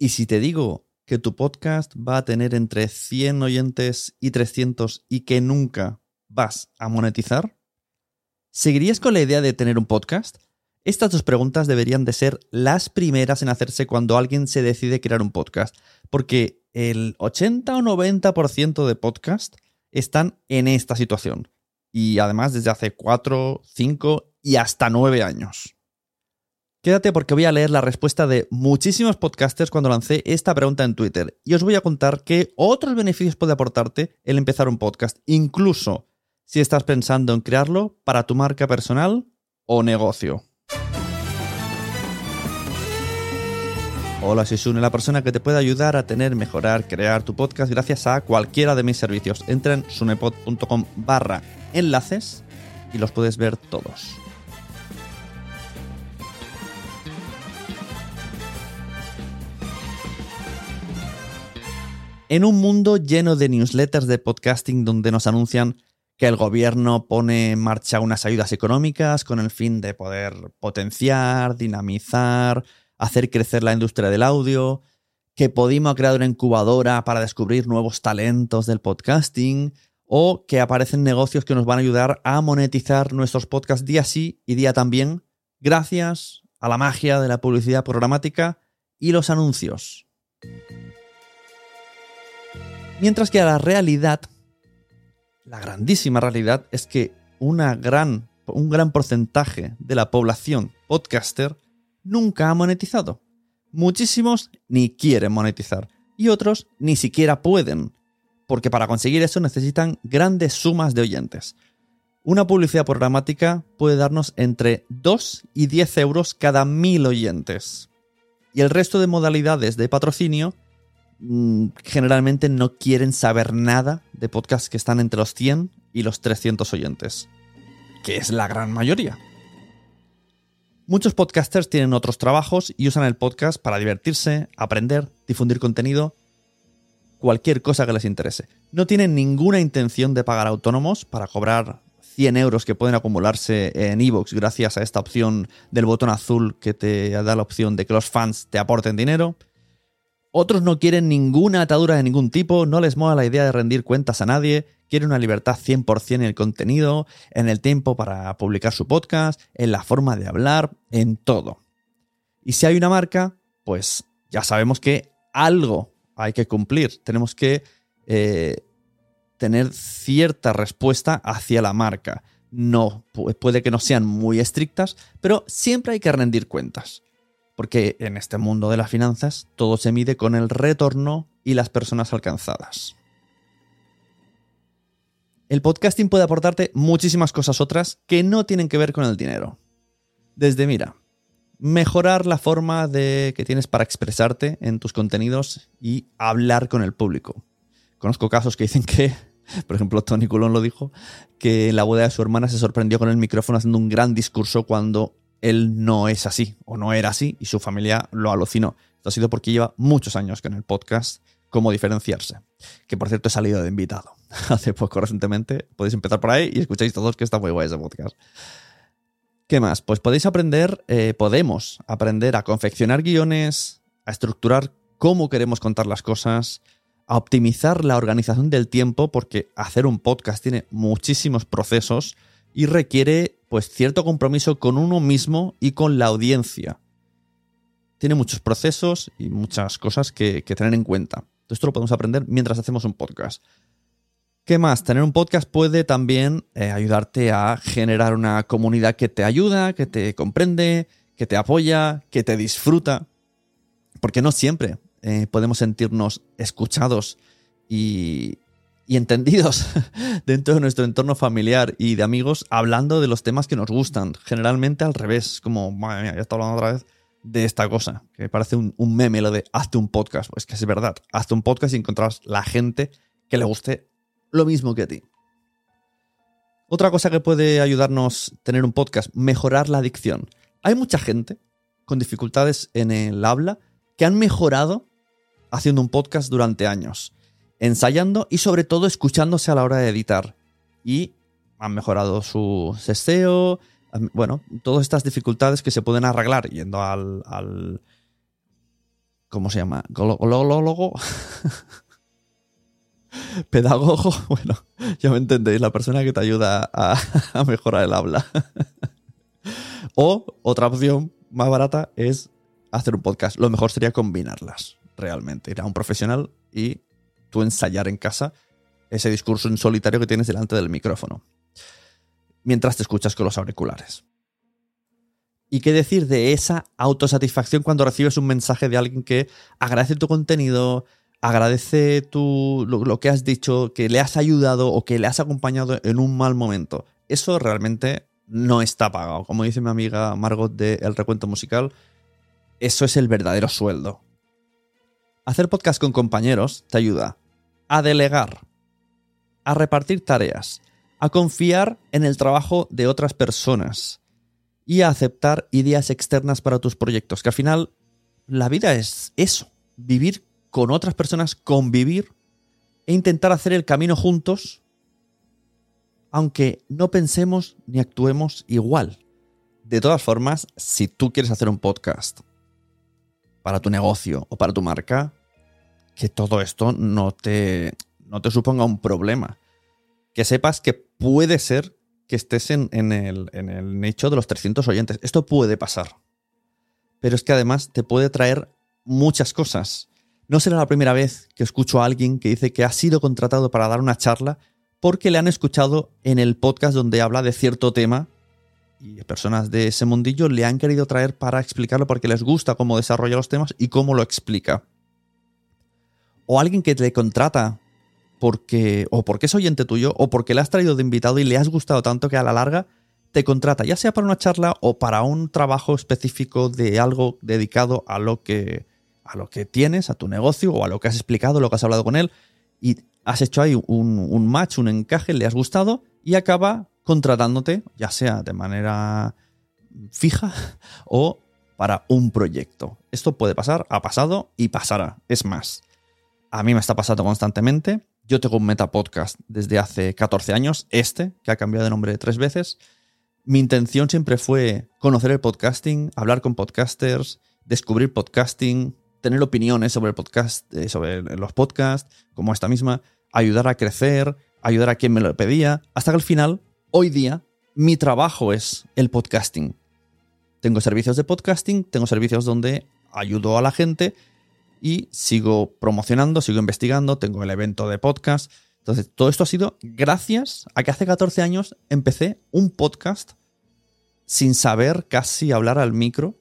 Y si te digo que tu podcast va a tener entre 100 oyentes y 300 y que nunca vas a monetizar, ¿seguirías con la idea de tener un podcast? Estas dos preguntas deberían de ser las primeras en hacerse cuando alguien se decide crear un podcast, porque el 80 o 90% de podcast están en esta situación. Y además desde hace 4, 5 y hasta 9 años. Quédate porque voy a leer la respuesta de muchísimos podcasters cuando lancé esta pregunta en Twitter y os voy a contar qué otros beneficios puede aportarte el empezar un podcast, incluso si estás pensando en crearlo para tu marca personal o negocio. Hola, soy Sune, la persona que te puede ayudar a tener, mejorar, crear tu podcast gracias a cualquiera de mis servicios. Entra en sunepod.com barra enlaces y los puedes ver todos. En un mundo lleno de newsletters de podcasting donde nos anuncian que el gobierno pone en marcha unas ayudas económicas con el fin de poder potenciar, dinamizar, hacer crecer la industria del audio, que Podimo ha creado una incubadora para descubrir nuevos talentos del podcasting, o que aparecen negocios que nos van a ayudar a monetizar nuestros podcasts día sí y día también, gracias a la magia de la publicidad programática y los anuncios. Mientras que la realidad, la grandísima realidad es que gran, un gran porcentaje de la población podcaster nunca ha monetizado. Muchísimos ni quieren monetizar y otros ni siquiera pueden, porque para conseguir eso necesitan grandes sumas de oyentes. Una publicidad programática puede darnos entre 2 y 10 euros cada mil oyentes. Y el resto de modalidades de patrocinio generalmente no quieren saber nada de podcasts que están entre los 100 y los 300 oyentes, que es la gran mayoría. Muchos podcasters tienen otros trabajos y usan el podcast para divertirse, aprender, difundir contenido, cualquier cosa que les interese. No tienen ninguna intención de pagar autónomos para cobrar 100 euros que pueden acumularse en Evox gracias a esta opción del botón azul que te da la opción de que los fans te aporten dinero. Otros no quieren ninguna atadura de ningún tipo, no les mola la idea de rendir cuentas a nadie, quieren una libertad 100% en el contenido, en el tiempo para publicar su podcast, en la forma de hablar, en todo. Y si hay una marca, pues ya sabemos que algo hay que cumplir. Tenemos que eh, tener cierta respuesta hacia la marca. No, puede que no sean muy estrictas, pero siempre hay que rendir cuentas. Porque en este mundo de las finanzas todo se mide con el retorno y las personas alcanzadas. El podcasting puede aportarte muchísimas cosas otras que no tienen que ver con el dinero. Desde, mira, mejorar la forma de que tienes para expresarte en tus contenidos y hablar con el público. Conozco casos que dicen que, por ejemplo, Tony Culón lo dijo, que la boda de su hermana se sorprendió con el micrófono haciendo un gran discurso cuando él no es así o no era así y su familia lo alucinó. Esto ha sido porque lleva muchos años con el podcast Cómo diferenciarse. Que por cierto he salido de invitado hace poco recientemente. Podéis empezar por ahí y escucháis todos que está muy guay ese podcast. ¿Qué más? Pues podéis aprender, eh, podemos aprender a confeccionar guiones, a estructurar cómo queremos contar las cosas, a optimizar la organización del tiempo, porque hacer un podcast tiene muchísimos procesos y requiere pues cierto compromiso con uno mismo y con la audiencia. Tiene muchos procesos y muchas cosas que, tener en cuenta. Esto lo podemos aprender mientras hacemos un podcast. ¿Qué más? Tener un podcast puede también eh, ayudarte a generar una comunidad que te ayuda, que te comprende, que te apoya, que te disfruta. Porque no siempre eh, podemos sentirnos escuchados y, y entendidos dentro de nuestro entorno familiar y de amigos hablando de los temas que nos gustan. Generalmente al revés, como, madre mía, ya está hablando otra vez de esta cosa, que parece un, meme lo de hazte un podcast. Pues que es verdad, hazte un podcast y encontrarás la gente que le guste lo mismo que a ti. Otra cosa que puede ayudarnos tener un podcast, mejorar la adicción. Hay mucha gente con dificultades en el habla que han mejorado haciendo un podcast durante años ensayando y sobre todo escuchándose a la hora de editar. Y han mejorado su SEO, bueno, todas estas dificultades que se pueden arreglar yendo al... al ¿Cómo se llama? ¿Golólogo? Pedagogo, bueno, ya me entendéis, la persona que te ayuda a mejorar el habla. o otra opción más barata es hacer un podcast. Lo mejor sería combinarlas, realmente. Ir a un profesional y tú ensayar en casa ese discurso en solitario que tienes delante del micrófono, mientras te escuchas con los auriculares. ¿Y qué decir de esa autosatisfacción cuando recibes un mensaje de alguien que agradece tu contenido, agradece tu, lo, que has dicho, que le has ayudado o que le has acompañado en un mal momento? Eso realmente no está pagado. Como dice mi amiga Margot de El Recuento Musical, eso es el verdadero sueldo. Hacer podcast con compañeros te ayuda a delegar, a repartir tareas, a confiar en el trabajo de otras personas y a aceptar ideas externas para tus proyectos, que al final la vida es eso, vivir con otras personas, convivir e intentar hacer el camino juntos, aunque no pensemos ni actuemos igual. De todas formas, si tú quieres hacer un podcast para tu negocio o para tu marca, que todo esto no te, no te suponga un problema. Que sepas que puede ser que estés en, el, en el nicho de los 300 oyentes. Esto puede pasar. Pero es que además te puede traer muchas cosas. No será la primera vez que escucho a alguien que dice que ha sido contratado para dar una charla porque le han escuchado en el podcast donde habla de cierto tema y personas de ese mundillo le han querido traer para explicarlo porque les gusta cómo desarrolla los temas y cómo lo explica o alguien que te contrata porque o porque es oyente tuyo o porque le has traído de invitado y le has gustado tanto que a la larga te contrata, ya sea para una charla o para un trabajo específico de algo dedicado a lo que a lo que tienes, a tu negocio o a lo que has explicado, lo que has hablado con él y has hecho ahí un, un match, un encaje, le has gustado y acaba contratándote, ya sea de manera fija o para un proyecto. Esto puede pasar, ha pasado y pasará. Es más, a mí me está pasando constantemente. Yo tengo un metapodcast desde hace 14 años, este, que ha cambiado de nombre tres veces. Mi intención siempre fue conocer el podcasting, hablar con podcasters, descubrir podcasting, tener opiniones sobre, el podcast, eh, sobre los podcasts, como esta misma, ayudar a crecer, ayudar a quien me lo pedía, hasta que al final, hoy día, mi trabajo es el podcasting. Tengo servicios de podcasting, tengo servicios donde ayudo a la gente y sigo promocionando, sigo investigando, tengo el evento de podcast. Entonces, todo esto ha sido gracias a que hace 14 años empecé un podcast sin saber casi hablar al micro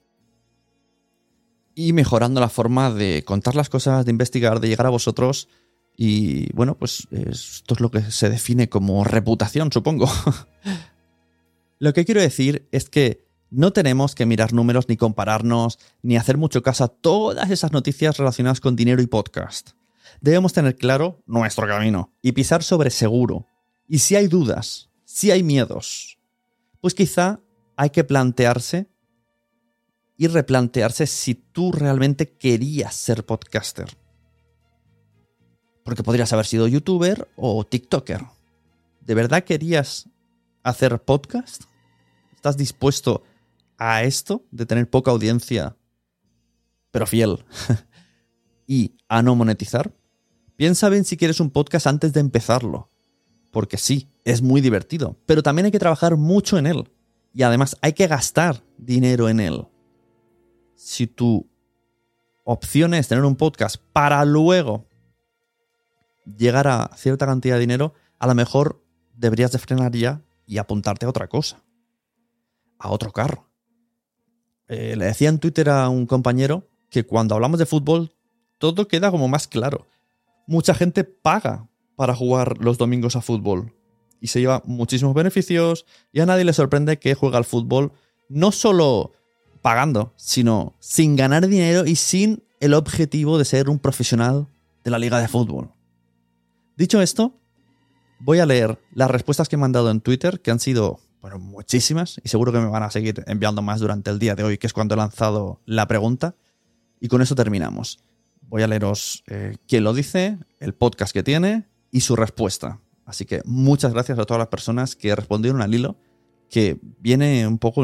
y mejorando la forma de contar las cosas, de investigar, de llegar a vosotros. Y bueno, pues esto es lo que se define como reputación, supongo. lo que quiero decir es que no tenemos que mirar números ni compararnos, ni hacer mucho caso a todas esas noticias relacionadas con dinero y podcast. Debemos tener claro nuestro camino y pisar sobre seguro. Y si hay dudas, si hay miedos, pues quizá hay que plantearse y replantearse si tú realmente querías ser podcaster. Porque podrías haber sido youtuber o TikToker. ¿De verdad querías hacer podcast? ¿Estás dispuesto a esto de tener poca audiencia, pero fiel, y a no monetizar? Piensa bien si quieres un podcast antes de empezarlo. Porque sí, es muy divertido, pero también hay que trabajar mucho en él. Y además hay que gastar dinero en él si tu opción es tener un podcast para luego llegar a cierta cantidad de dinero, a lo mejor deberías de frenar ya y apuntarte a otra cosa, a otro carro. Eh, le decía en Twitter a un compañero que cuando hablamos de fútbol todo queda como más claro. Mucha gente paga para jugar los domingos a fútbol y se lleva muchísimos beneficios y a nadie le sorprende que juega al fútbol no solo pagando, sino sin ganar dinero y sin el objetivo de ser un profesional de la liga de fútbol. Dicho esto, voy a leer las respuestas que me han dado en Twitter, que han sido bueno, muchísimas, y seguro que me van a seguir enviando más durante el día de hoy, que es cuando he lanzado la pregunta. Y con eso terminamos. Voy a leeros eh, quién lo dice, el podcast que tiene y su respuesta. Así que muchas gracias a todas las personas que respondieron al hilo que viene un poco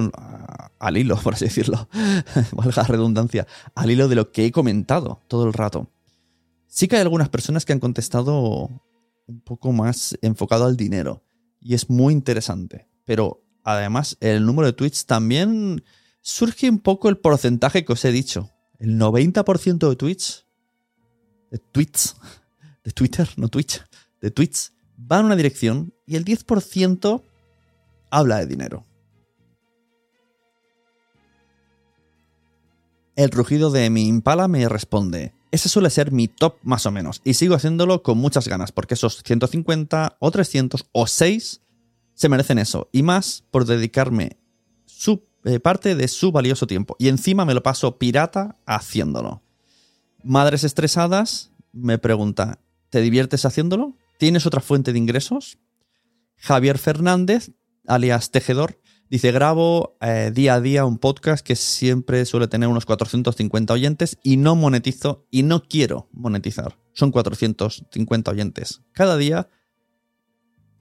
al hilo, por así decirlo, valga la redundancia, al hilo de lo que he comentado todo el rato. Sí que hay algunas personas que han contestado un poco más enfocado al dinero y es muy interesante, pero además el número de tweets también surge un poco el porcentaje que os he dicho. El 90% de tweets, de tweets, de Twitter, no Twitch, de tweets, va en una dirección y el 10% habla de dinero. El rugido de mi impala me responde, ese suele ser mi top más o menos, y sigo haciéndolo con muchas ganas, porque esos 150 o 300 o 6 se merecen eso, y más por dedicarme su, eh, parte de su valioso tiempo, y encima me lo paso pirata haciéndolo. Madres estresadas me pregunta, ¿te diviertes haciéndolo? ¿Tienes otra fuente de ingresos? Javier Fernández alias Tejedor, dice, grabo eh, día a día un podcast que siempre suele tener unos 450 oyentes y no monetizo y no quiero monetizar. Son 450 oyentes cada día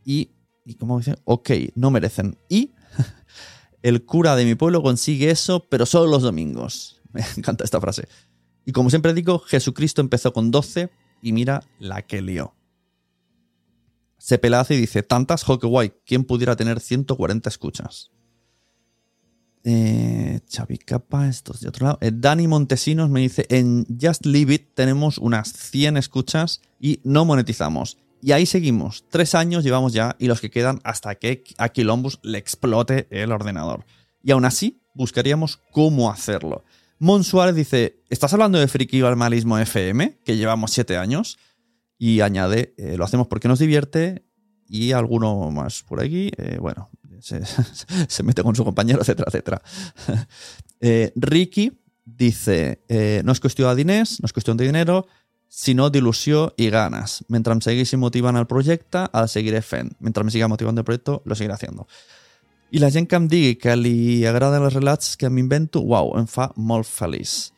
y, y como dice, ok, no merecen. Y el cura de mi pueblo consigue eso, pero solo los domingos. Me encanta esta frase. Y como siempre digo, Jesucristo empezó con 12 y mira la que lió se pelaza y dice, tantas, jo, guay, ¿quién pudiera tener 140 escuchas? Eh, Capa, estos de otro lado. Eh, Dani Montesinos me dice, en Just Leave It tenemos unas 100 escuchas y no monetizamos. Y ahí seguimos. Tres años llevamos ya y los que quedan hasta que a Quilombus le explote el ordenador. Y aún así, buscaríamos cómo hacerlo. Mon Suárez dice, ¿estás hablando de Friki Normalismo FM, que llevamos siete años? Y añade, eh, lo hacemos porque nos divierte y alguno más por aquí, eh, bueno, se, mete con su compañero, etcétera, etcétera. Eh, Ricky dice, no es cuestión de no es cuestión de dinero, sino de ilusión y ganas. Mientras me seguís y motivan al proyecto, al seguiré fent. Mientras me siga motivando el proyecto, lo seguiré haciendo. I la gent que em digui que li agraden els relats que m'invento, wow, em fa molt feliç.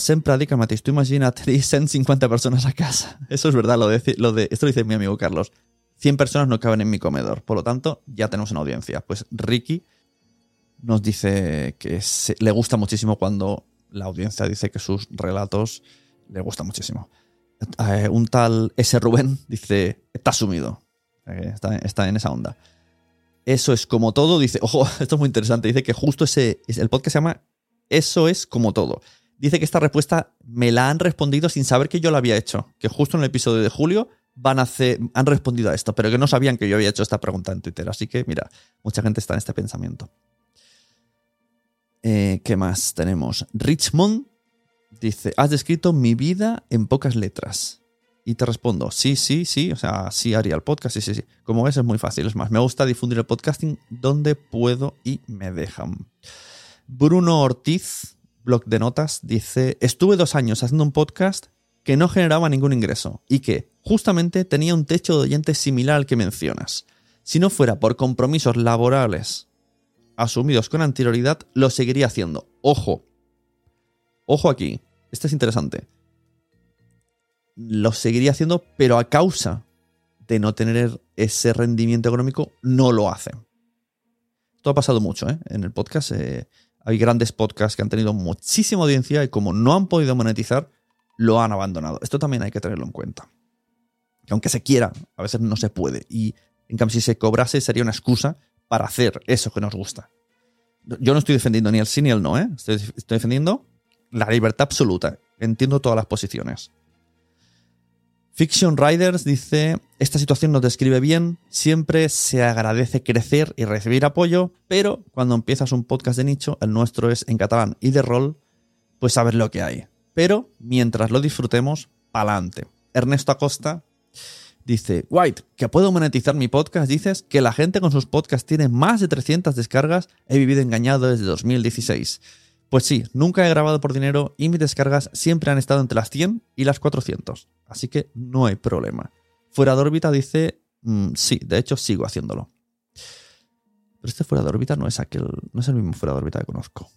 Siempre dic el mateix. Tú imagina tener 150 personas a casa. Eso es verdad, lo de, esto lo dice mi amigo Carlos. 100 personas no caben en mi comedor. Por lo tanto, ya tenemos una audiencia. Pues Ricky nos dice que le gusta muchísimo cuando la audiencia dice que sus relatos le gustan muchísimo. Eh, un tal S. Rubén dice, está sumido. Está, está, en esa onda. Eso es como todo. Dice, ojo, esto es muy interesante. Dice que justo ese, el podcast se llama Eso es como todo dice que esta respuesta me la han respondido sin saber que yo la había hecho. Que justo en el episodio de julio van a hacer, han respondido a esto, pero que no sabían que yo había hecho esta pregunta en Twitter. Así que, mira, mucha gente está en este pensamiento. Eh, ¿Qué más tenemos? Richmond dice, has descrito mi vida en pocas letras. Y te respondo, sí, sí, sí, o sea, sí haría el podcast, sí, sí, sí. Como ves, es muy fácil. Es más, me gusta difundir el podcasting donde puedo y me dejan. Bruno Ortiz blog de notas, dice, estuve dos años haciendo un podcast que no generaba ningún ingreso y que justamente tenía un techo de oyentes similar al que mencionas. Si no fuera por compromisos laborales asumidos con anterioridad, lo seguiría haciendo. Ojo, Ojo aquí, este es interesante. Lo seguiría haciendo, pero a causa de no tener ese rendimiento económico, no lo hacen. Esto ha pasado mucho ¿eh? en el podcast. Eh, hay grandes podcasts que han tenido muchísima audiencia y como no han podido monetizar, lo han abandonado. Esto también hay que tenerlo en cuenta. Que aunque se quiera, a veces no se puede. Y en cambio, si se cobrase, sería una excusa para hacer eso que nos gusta. Yo no estoy defendiendo ni el sí ni el no, ¿eh? Estoy defendiendo la libertad absoluta. Entiendo todas las posiciones. Fiction Riders dice, esta situación nos describe bien, siempre se agradece crecer y recibir apoyo, pero cuando empiezas un podcast de nicho, el nuestro es en catalán y de rol, pues sabes lo que hay. Pero mientras lo disfrutemos, pa'lante. Ernesto Acosta dice, White, que puedo monetizar mi podcast, dices que la gente con sus podcasts tiene más de 300 descargas, he vivido engañado desde 2016. Pues sí, nunca he grabado por dinero y mis descargas siempre han estado entre las 100 y las 400. Así que no hay problema. Fuera de órbita dice, mm, sí, de hecho sigo haciéndolo. Pero este fuera de órbita no es aquel, no es el mismo fuera de órbita que conozco.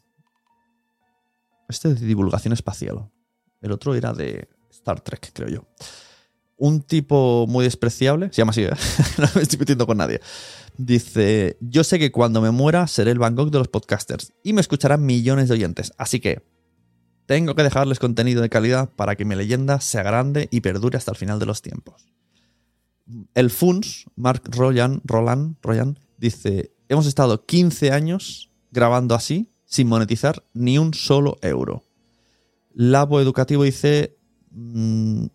Este es de divulgación espacial. El otro era de Star Trek, creo yo. Un tipo muy despreciable, se llama así, ¿eh? no me estoy metiendo con nadie. Dice, yo sé que cuando me muera seré el Bangkok de los podcasters y me escucharán millones de oyentes, así que tengo que dejarles contenido de calidad para que mi leyenda sea grande y perdure hasta el final de los tiempos. El FUNS, Mark Royan, Roland, Royan, dice, hemos estado 15 años grabando así, sin monetizar ni un solo euro. Labo Educativo dice, mm,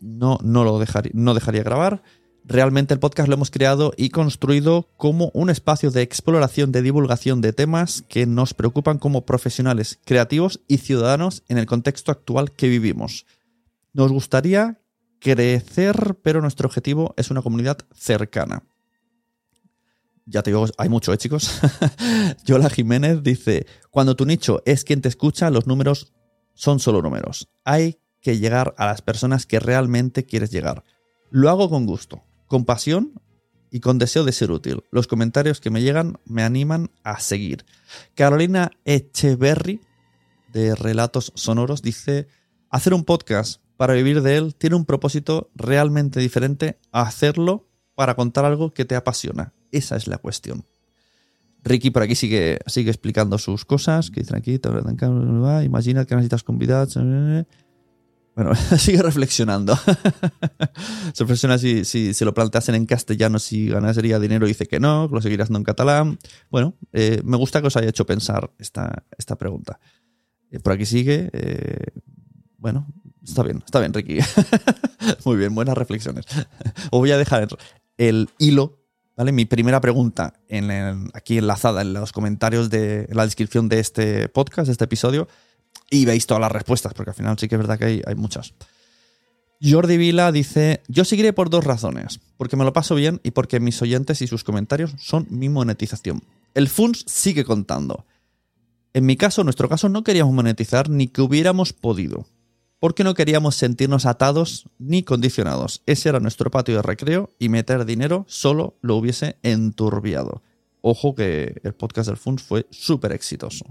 no, no lo dejaría, no dejaría grabar. Realmente el podcast lo hemos creado y construido como un espacio de exploración, de divulgación de temas que nos preocupan como profesionales, creativos y ciudadanos en el contexto actual que vivimos. Nos gustaría crecer, pero nuestro objetivo es una comunidad cercana. Ya te digo, hay mucho, ¿eh, chicos? Yola Jiménez dice, cuando tu nicho es quien te escucha, los números son solo números. Hay que llegar a las personas que realmente quieres llegar. Lo hago con gusto con pasión y con deseo de ser útil. Los comentarios que me llegan me animan a seguir. Carolina Echeverry, de Relatos Sonoros, dice, hacer un podcast para vivir de él tiene un propósito realmente diferente a hacerlo para contar algo que te apasiona. Esa es la cuestión. Ricky por aquí sigue, sigue explicando sus cosas, que dicen imagina que necesitas convidados. Bueno, sigue reflexionando. Se reflexiona si, si se lo planteasen en castellano, si ganaría dinero, dice que no, lo seguiría haciendo en catalán. Bueno, eh, me gusta que os haya hecho pensar esta, esta pregunta. Eh, por aquí sigue. Eh, bueno, está bien, está bien, Ricky. Muy bien, buenas reflexiones. Os voy a dejar el hilo, ¿vale? Mi primera pregunta en aquí enlazada en los comentarios de la descripción de este podcast, de este episodio y veis todas las respuestas, porque al final sí que es verdad que hay, muchas. Jordi Vila dice, yo seguiré por dos razones, porque me lo paso bien y porque mis oyentes y sus comentarios son mi monetización. El FUNS sigue contando. En mi caso, en nuestro caso, no queríamos monetizar ni que hubiéramos podido, porque no queríamos sentirnos atados ni condicionados. Ese era nuestro patio de recreo y meter dinero solo lo hubiese enturbiado. Ojo que el podcast del FUNS fue súper exitoso.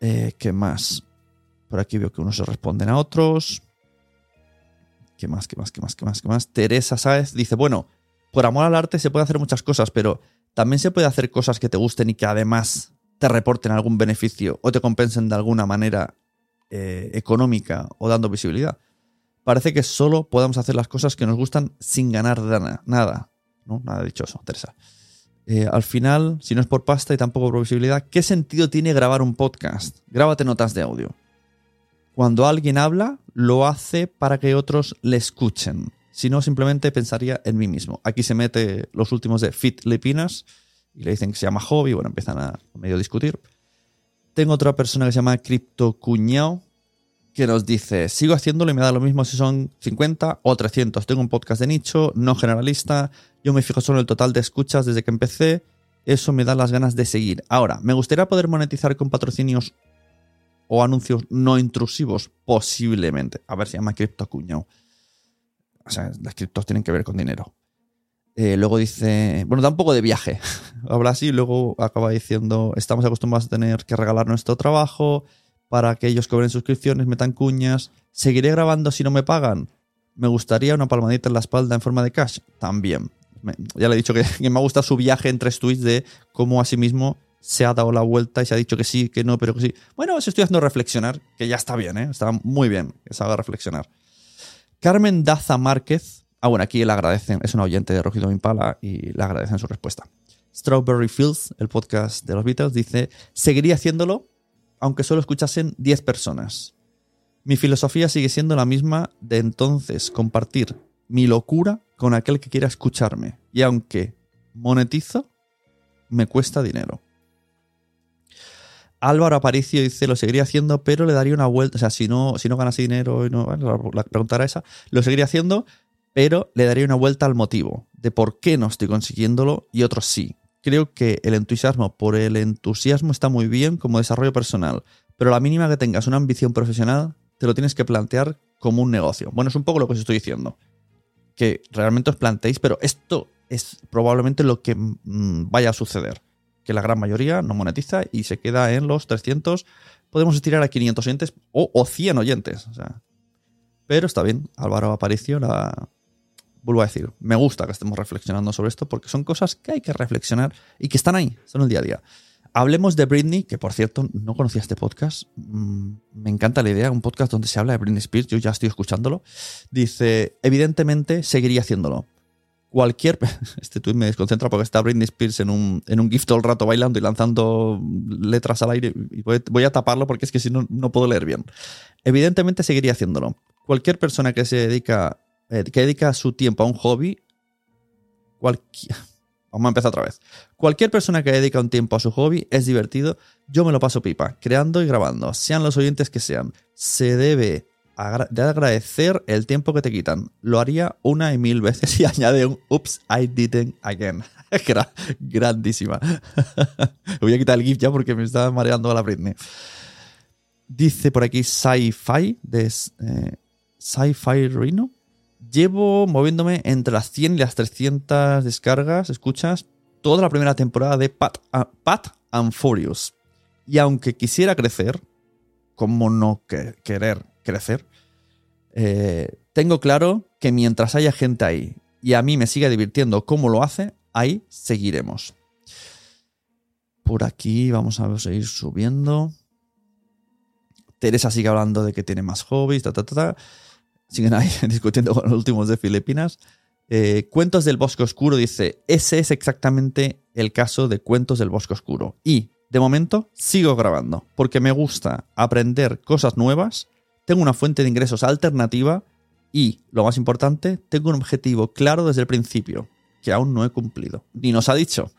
Eh, ¿Qué más? Por aquí veo que unos se responden a otros. ¿Qué más? ¿Qué más? ¿Qué más? ¿Qué más? ¿Qué más? Teresa Sáez dice, bueno, por amor al arte se puede hacer muchas cosas, pero también se puede hacer cosas que te gusten y que además te reporten algún beneficio o te compensen de alguna manera eh, económica o dando visibilidad. Parece que solo podemos hacer las cosas que nos gustan sin ganar nada. ¿no? Nada dichoso, Teresa. Eh, al final, si no es por pasta y tampoco por visibilidad, ¿qué sentido tiene grabar un podcast? Grábate notas de audio. Cuando alguien habla, lo hace para que otros le escuchen. Si no, simplemente pensaría en mí mismo. Aquí se mete los últimos de Fit Lepinas y le dicen que se llama hobby. Bueno, empiezan a medio discutir. Tengo otra persona que se llama Crypto Cuñao que nos dice, sigo haciéndolo y me da lo mismo si son 50 o 300. Tengo un podcast de nicho, no generalista, yo me fijo solo en el total de escuchas desde que empecé, eso me da las ganas de seguir. Ahora, me gustaría poder monetizar con patrocinios o anuncios no intrusivos, posiblemente. A ver, se llama cripto cuño. O sea, las criptos tienen que ver con dinero. Eh, luego dice, bueno, da un poco de viaje. Habla así y luego acaba diciendo, estamos acostumbrados a tener que regalar nuestro trabajo, para que ellos cobren suscripciones, metan cuñas. ¿Seguiré grabando si no me pagan? Me gustaría una palmadita en la espalda en forma de cash. También. ya le he dicho que, me ha gustado su viaje en tres tweets de cómo a sí mismo se ha dado la vuelta y se ha dicho que sí, que no, pero que sí. Bueno, os estoy haciendo reflexionar, que ya está bien, ¿eh? está muy bien que se haga reflexionar. Carmen Daza Márquez, ah bueno, aquí le agradecen, es un oyente de Rojido Impala y le agradecen su respuesta. Strawberry Fields, el podcast de los Beatles, dice, seguiría haciéndolo aunque solo escuchasen 10 personas. Mi filosofía sigue siendo la misma de entonces, compartir mi locura con aquel que quiera escucharme. Y aunque monetizo, me cuesta dinero. Álvaro Aparicio dice, lo seguiría haciendo, pero le daría una vuelta. O sea, si no, si no ganas dinero, y no, la pregunta era esa, lo seguiría haciendo, pero le daría una vuelta al motivo de por qué no estoy consiguiéndolo y otros sí. Creo que el entusiasmo por el entusiasmo está muy bien como desarrollo personal, pero la mínima que tengas una ambición profesional, te lo tienes que plantear como un negocio. Bueno, es un poco lo que os estoy diciendo. Que realmente os planteéis, pero esto es probablemente lo que mm, vaya a suceder que la gran mayoría no monetiza y se queda en los 300. Podemos estirar a 500 oyentes o, 100 oyentes. Pero está bien, Álvaro Aparicio la... Vuelvo a decir, me gusta que estemos reflexionando sobre esto porque son cosas que hay que reflexionar y que están ahí, son el día a día. Hablemos de Britney, que por cierto no conocía este podcast. Mm, me encanta la idea, un podcast donde se habla de Britney Spears, yo ya estoy escuchándolo. Dice, evidentemente seguiría haciéndolo cualquier. Este tweet me desconcentra porque está Britney Spears en un, en un GIF todo el rato bailando y lanzando letras al aire. Voy, a taparlo porque es que si no, no puedo leer bien. Evidentemente seguiría haciéndolo. Cualquier persona que se dedica, eh, que dedica su tiempo a un hobby, cualquier. Vamos a empezar otra vez. Cualquier persona que dedica un tiempo a su hobby es divertido. Yo me lo paso pipa, creando y grabando, sean los oyentes que sean. Se debe de agradecer el tiempo que te quitan. Lo haría una y mil veces y añade un Oops, I didn't again. grandísima. Voy a quitar el GIF ya porque me está mareando a la Britney. Dice por aquí Sci-Fi de eh, Sci-Fi Reno. Llevo moviéndome entre las 100 y las 300 descargas, escuchas, toda la primera temporada de Pat, uh, Pat and Furious. Y aunque quisiera crecer, como no querer crecer, eh, tengo claro que mientras haya gente ahí y a mí me siga divirtiendo como lo hace, ahí seguiremos. Por aquí vamos a seguir subiendo. Teresa sigue hablando de que tiene más hobbies, ta, ta, ta, Siguen ahí discutiendo con los últimos de Filipinas. Eh, Cuentos del Bosque Oscuro dice, ese es exactamente el caso de Cuentos del Bosque Oscuro. Y, de momento, sigo grabando, porque me gusta aprender cosas nuevas tengo una fuente de ingresos alternativa y, lo más importante, tengo un objetivo claro desde el principio, que aún no he cumplido. Ni nos ha dicho.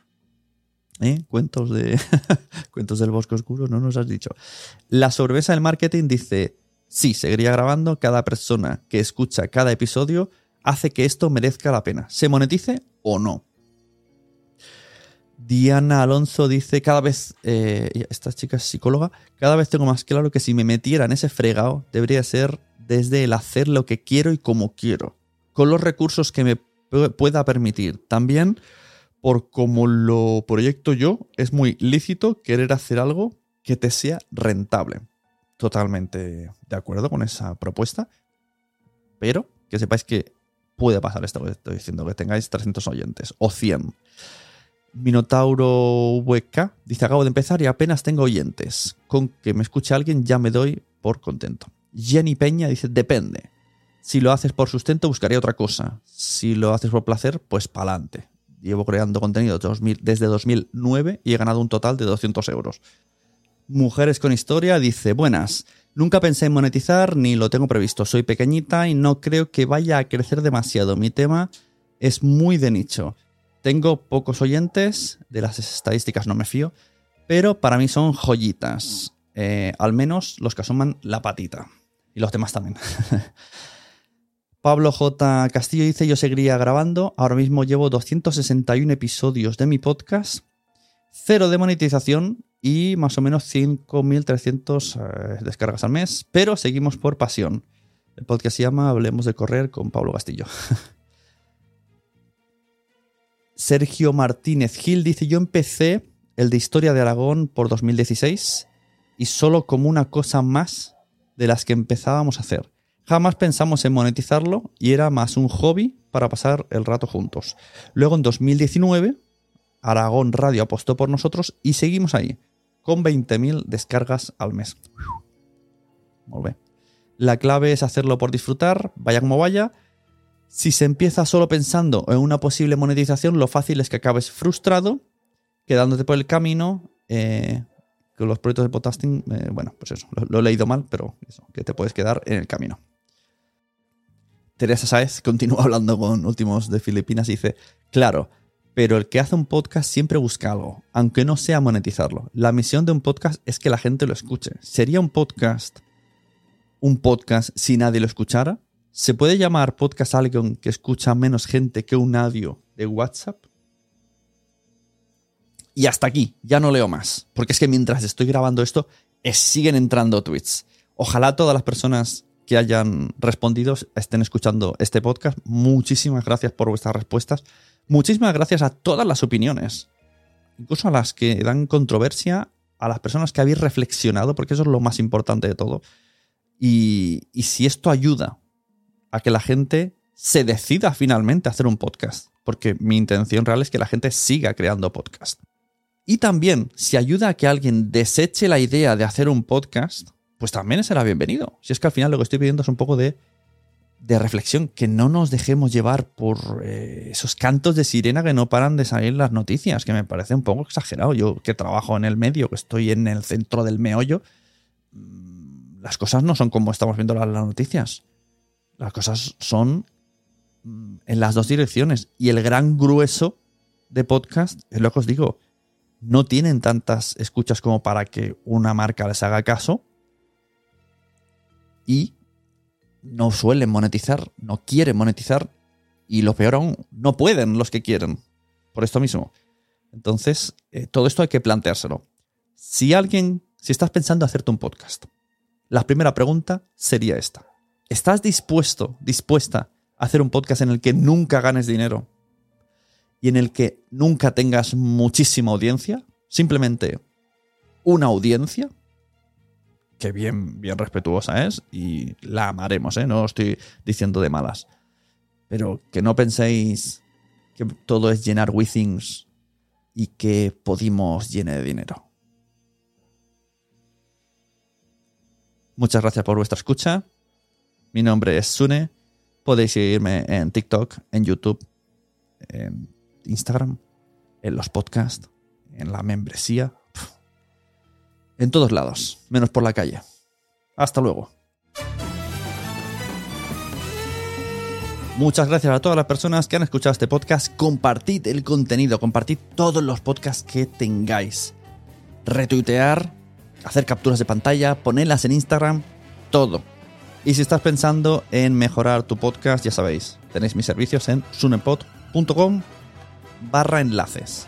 ¿Eh? Cuentos, de Cuentos del bosque oscuro, no nos has dicho. La sobremesa del marketing dice, sí, seguiría grabando, cada persona que escucha cada episodio hace que esto merezca la pena, se monetice o no. Diana Alonso dice, cada vez, eh, esta chica es psicóloga, cada vez tengo más claro que si me metiera en ese fregado, debería ser desde el hacer lo que quiero y como quiero, con los recursos que me pueda permitir. También, por como lo proyecto yo, es muy lícito querer hacer algo que te sea rentable. Totalmente de acuerdo con esa propuesta, pero que sepáis que puede pasar esto que estoy diciendo, que tengáis 300 oyentes o 100. Minotauro VK dice: Acabo de empezar y apenas tengo oyentes. Con que me escuche alguien ya me doy por contento. Jenny Peña dice: Depende. Si lo haces por sustento, buscaría otra cosa. Si lo haces por placer, pues pa'lante. Llevo creando contenido desde 2009 y he ganado un total de 200 euros. Mujeres con historia dice: Buenas. Nunca pensé en monetizar ni lo tengo previsto. Soy pequeñita y no creo que vaya a crecer demasiado. Mi tema es muy de nicho. Tengo pocos oyentes, de las estadísticas no me fío, pero para mí son joyitas. Eh, al menos los que asoman la patita. Y los demás también. Pablo J. Castillo dice, yo seguiría grabando, ahora mismo llevo 261 episodios de mi podcast, cero de monetización y más o menos 5.300 eh, descargas al mes, pero seguimos por pasión. El podcast se llama Hablemos de Correr con Pablo Castillo. Sergio Martínez Gil dice, yo empecé el de Historia de Aragón por 2016 y solo como una cosa más de las que empezábamos a hacer. Jamás pensamos en monetizarlo y era más un hobby para pasar el rato juntos. Luego en 2019, Aragón Radio apostó por nosotros y seguimos ahí, con 20.000 descargas al mes. Muy bien. La clave es hacerlo por disfrutar, vaya como vaya. Si se empieza solo pensando en una posible monetización, lo fácil es que acabes frustrado, quedándote por el camino, eh, con los proyectos de podcasting, eh, bueno, pues eso, lo, lo he leído mal, pero eso, que te puedes quedar en el camino. Teresa Saez continúa hablando con Últimos de Filipinas y dice, claro, pero el que hace un podcast siempre busca algo, aunque no sea monetizarlo. La misión de un podcast es que la gente lo escuche. ¿Sería un podcast un podcast si nadie lo escuchara? ¿Se puede llamar podcast alguien que escucha menos gente que un audio de WhatsApp? Y hasta aquí, ya no leo más, porque es que mientras estoy grabando esto, eh, siguen entrando tweets. Ojalá todas las personas que hayan respondido estén escuchando este podcast. Muchísimas gracias por vuestras respuestas. Muchísimas gracias a todas las opiniones, incluso a las que dan controversia, a las personas que habéis reflexionado, porque eso es lo más importante de todo. Y, si esto ayuda a que la gente se decida finalmente a hacer un podcast, porque mi intención real es que la gente siga creando podcast. Y también, si ayuda a que alguien deseche la idea de hacer un podcast, pues también será bienvenido. Si es que al final lo que estoy pidiendo es un poco de, de reflexión, que no nos dejemos llevar por eh, esos cantos de sirena que no paran de salir las noticias, que me parece un poco exagerado. Yo que trabajo en el medio, que estoy en el centro del meollo, mm, las cosas no son como estamos viendo las, las noticias. Las cosas son mm, en las dos direcciones. Y el gran grueso de podcast, es lo que os digo, no tienen tantas escuchas como para que una marca les haga caso y no suelen monetizar, no quieren monetizar y lo peor aún, no pueden los que quieren por esto mismo. Entonces, eh, todo esto hay que planteárselo. Si alguien, si estás pensando hacerte un podcast, la primera pregunta sería esta. ¿Estás dispuesto, dispuesta a hacer un podcast en el que nunca ganes dinero? y en el que nunca tengas muchísima audiencia, simplemente una audiencia, que bien, bien respetuosa es, y la amaremos, ¿eh? no estoy diciendo de malas. Pero que no penséis que todo es llenar withings y que Podimos llene de dinero. Muchas gracias por vuestra escucha. Mi nombre es Sune. Podéis seguirme en TikTok, en YouTube, en Instagram, en los podcasts, en la membresía, en todos lados, menos por la calle. Hasta luego. Muchas gracias a todas las personas que han escuchado este podcast. Compartid el contenido, compartid todos los podcasts que tengáis. Retuitear, hacer capturas de pantalla, ponerlas en Instagram, todo. Y si estás pensando en mejorar tu podcast, ya sabéis, tenéis mis servicios en sunepod.com barra enlaces.